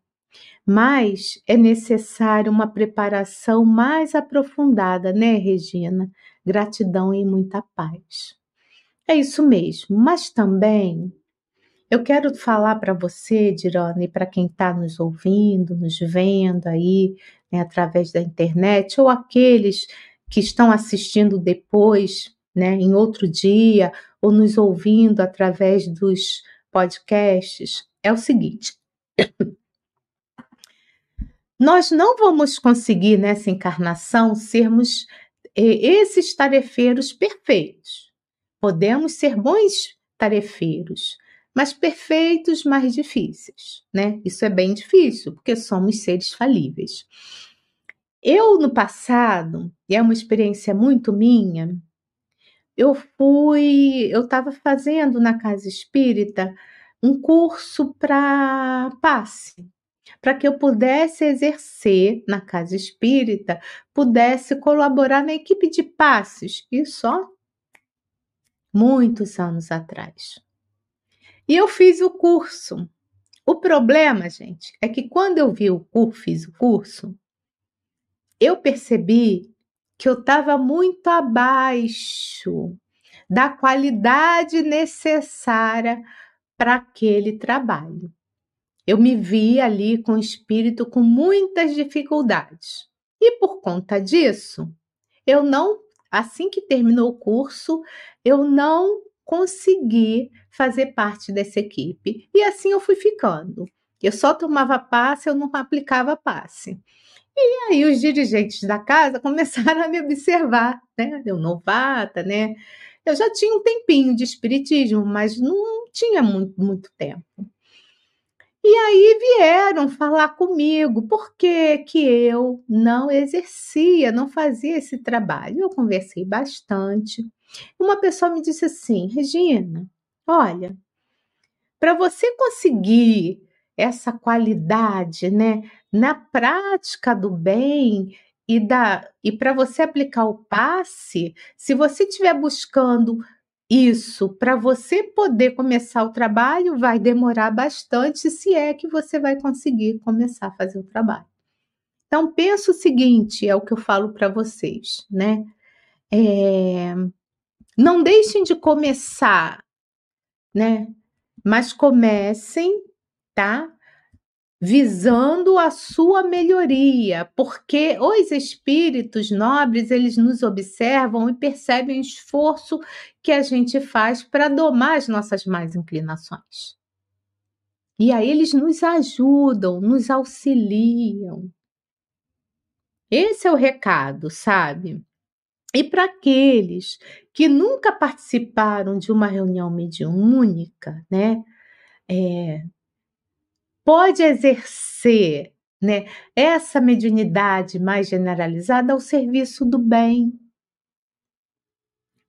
mas é necessário uma preparação mais aprofundada, né, Regina? Gratidão e muita paz. É isso mesmo, mas também eu quero falar para você, Dirone, para quem está nos ouvindo, nos vendo aí, né, através da internet, ou aqueles que estão assistindo depois, né, em outro dia, ou nos ouvindo através dos podcasts é o seguinte: nós não vamos conseguir nessa encarnação sermos esses tarefeiros perfeitos. Podemos ser bons tarefeiros, mas perfeitos mais difíceis, né? Isso é bem difícil, porque somos seres falíveis. Eu, no passado, e é uma experiência muito minha, eu fui, eu estava fazendo na casa espírita um curso para passe, para que eu pudesse exercer na casa espírita, pudesse colaborar na equipe de passes, isso ó, muitos anos atrás. E eu fiz o curso. O problema, gente, é que quando eu vi o curso, fiz o curso, eu percebi que eu estava muito abaixo da qualidade necessária para aquele trabalho. Eu me vi ali com o espírito com muitas dificuldades. E por conta disso, eu não, assim que terminou o curso, eu não consegui fazer parte dessa equipe. E assim eu fui ficando. Eu só tomava passe, eu não aplicava passe. E aí os dirigentes da casa começaram a me observar, né? Eu novata, né? Eu já tinha um tempinho de espiritismo, mas não tinha muito, muito tempo. E aí vieram falar comigo por que, que eu não exercia, não fazia esse trabalho. Eu conversei bastante. Uma pessoa me disse assim: Regina, olha, para você conseguir essa qualidade, né, na prática do bem e da e para você aplicar o passe, se você estiver buscando isso para você poder começar o trabalho vai demorar bastante, se é que você vai conseguir começar a fazer o trabalho. Então pensa o seguinte, é o que eu falo para vocês, né? É, não deixem de começar, né? Mas comecem, tá? visando a sua melhoria, porque os espíritos nobres, eles nos observam e percebem o esforço que a gente faz para domar as nossas más inclinações. E aí eles nos ajudam, nos auxiliam. Esse é o recado, sabe? E para aqueles que nunca participaram de uma reunião mediúnica, né? É, pode exercer né, essa mediunidade mais generalizada ao serviço do bem.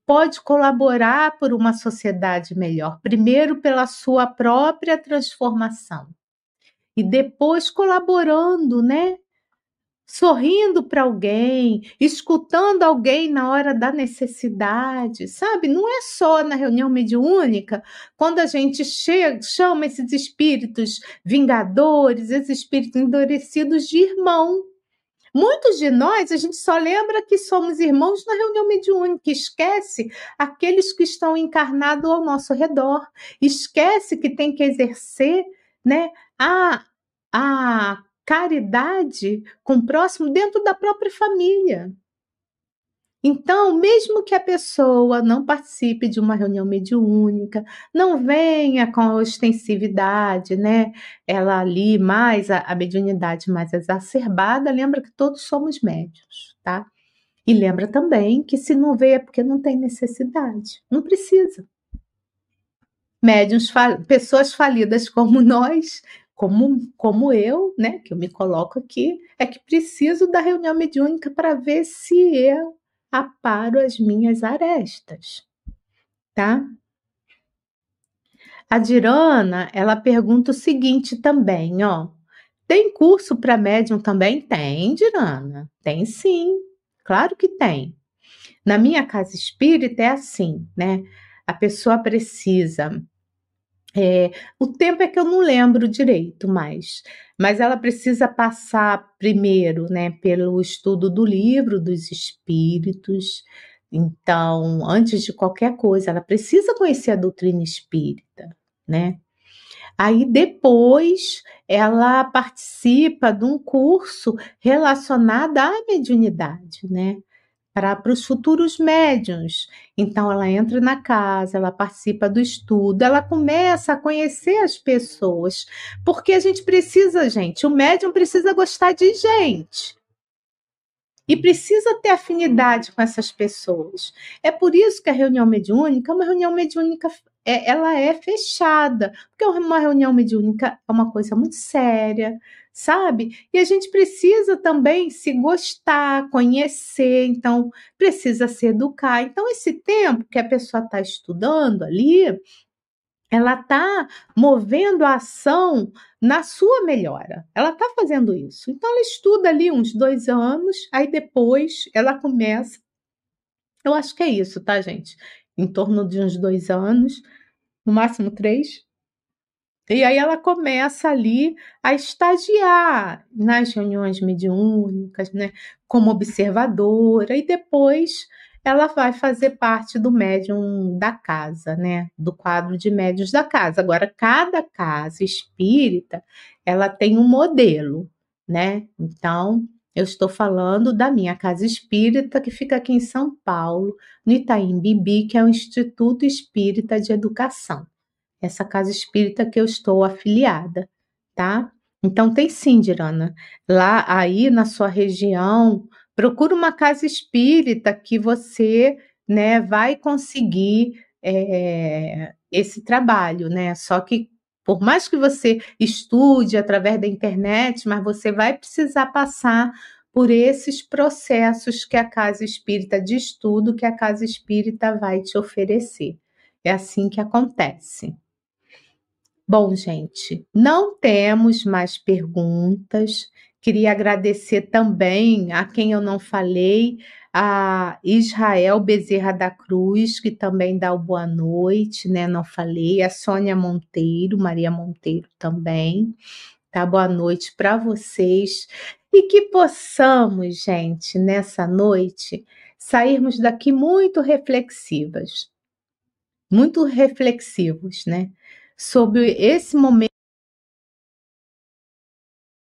Pode colaborar por uma sociedade melhor, primeiro pela sua própria transformação e depois colaborando, né, sorrindo para alguém, escutando alguém na hora da necessidade, sabe? Não é só na reunião mediúnica, quando a gente chega, chama esses espíritos vingadores, esses espíritos endurecidos de irmão. Muitos de nós, a gente só lembra que somos irmãos na reunião mediúnica, esquece aqueles que estão encarnados ao nosso redor, esquece que tem que exercer né, a, a caridade com o próximo dentro da própria família. Então, mesmo que a pessoa não participe de uma reunião mediúnica, não venha com a ostensividade, né? Ela ali mais a, a mediunidade mais exacerbada, lembra que todos somos médios, tá? E lembra também que se não veio é porque não tem necessidade, não precisa. Médiuns, pessoas falidas como nós, como, como eu, né, que eu me coloco aqui, é que preciso da reunião mediúnica para ver se eu aparo as minhas arestas, tá? A Dirana, ela pergunta o seguinte também, ó. Tem curso para médium também? Tem, Dirana. Tem sim. Claro que tem. Na minha casa espírita é assim, né? A pessoa precisa é, o tempo é que eu não lembro direito mais, mas ela precisa passar primeiro, né, pelo estudo do livro dos espíritos. Então, antes de qualquer coisa, ela precisa conhecer a doutrina espírita, né? Aí depois ela participa de um curso relacionado à mediunidade, né? Para os futuros médiums. Então, ela entra na casa, ela participa do estudo, ela começa a conhecer as pessoas, porque a gente precisa, gente, o médium precisa gostar de gente. E precisa ter afinidade com essas pessoas. É por isso que a reunião mediúnica é uma reunião mediúnica, é, ela é fechada, porque uma reunião mediúnica é uma coisa muito séria, sabe? E a gente precisa também se gostar, conhecer, então precisa se educar. Então, esse tempo que a pessoa está estudando ali, ela está movendo a ação na sua melhora. Ela está fazendo isso. Então, ela estuda ali uns dois anos, aí depois ela começa. Eu acho que é isso, tá, gente? Em torno de uns dois anos, no máximo três, e aí ela começa ali a estagiar nas reuniões mediúnicas, né, como observadora, e depois ela vai fazer parte do médium da casa, né, do quadro de médios da casa. Agora, cada casa espírita, ela tem um modelo, né? Então, eu estou falando da minha casa espírita, que fica aqui em São Paulo, no Itaim Bibi, que é o Instituto Espírita de Educação essa casa espírita que eu estou afiliada, tá? Então tem sim, Dirana. Lá aí na sua região, procura uma casa espírita que você né, vai conseguir é, esse trabalho, né? Só que por mais que você estude através da internet, mas você vai precisar passar por esses processos que a casa espírita de estudo que a casa espírita vai te oferecer. É assim que acontece. Bom, gente, não temos mais perguntas. Queria agradecer também a quem eu não falei, a Israel Bezerra da Cruz, que também dá o boa noite, né? Não falei, a Sônia Monteiro, Maria Monteiro também. Tá boa noite para vocês e que possamos, gente, nessa noite, sairmos daqui muito reflexivas, muito reflexivos, né? Sobre esse momento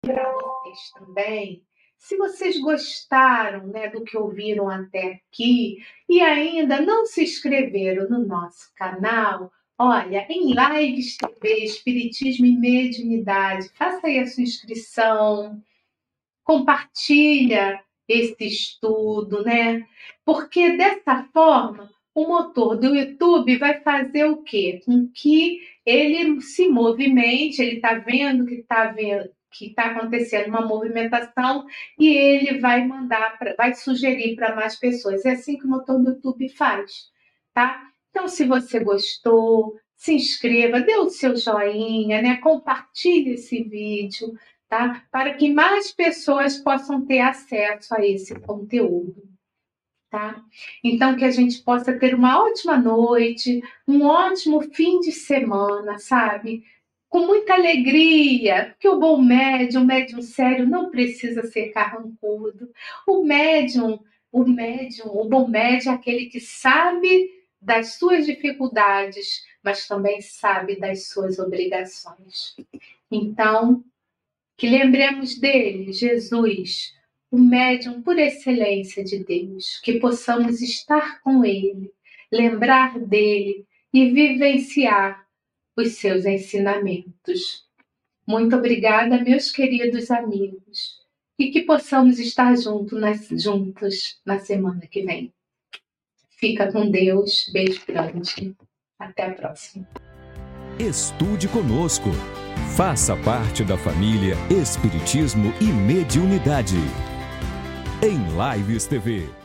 para vocês também. Se vocês gostaram né, do que ouviram até aqui e ainda não se inscreveram no nosso canal, olha, em lives TV, Espiritismo e Mediunidade, faça aí a sua inscrição, compartilha esse estudo, né? Porque dessa forma o motor do YouTube vai fazer o quê? Com que ele se movimente, ele está vendo que está vendo que está acontecendo uma movimentação e ele vai mandar, pra, vai sugerir para mais pessoas. É assim que o motor do YouTube faz, tá? Então, se você gostou, se inscreva, dê o seu joinha, né? Compartilhe esse vídeo, tá? Para que mais pessoas possam ter acesso a esse conteúdo. Tá? Então, que a gente possa ter uma ótima noite, um ótimo fim de semana, sabe? Com muita alegria, porque o bom médium, o médium sério, não precisa ser carrancudo. O médium, o médium, o bom médium é aquele que sabe das suas dificuldades, mas também sabe das suas obrigações. Então, que lembremos dele, Jesus, o médium por excelência de Deus, que possamos estar com ele, lembrar dele e vivenciar os seus ensinamentos. Muito obrigada, meus queridos amigos, e que possamos estar junto juntos na semana que vem. Fica com Deus, beijo grande, até a próxima.
Estude conosco. Faça parte da família Espiritismo e Mediunidade. Em Lives TV.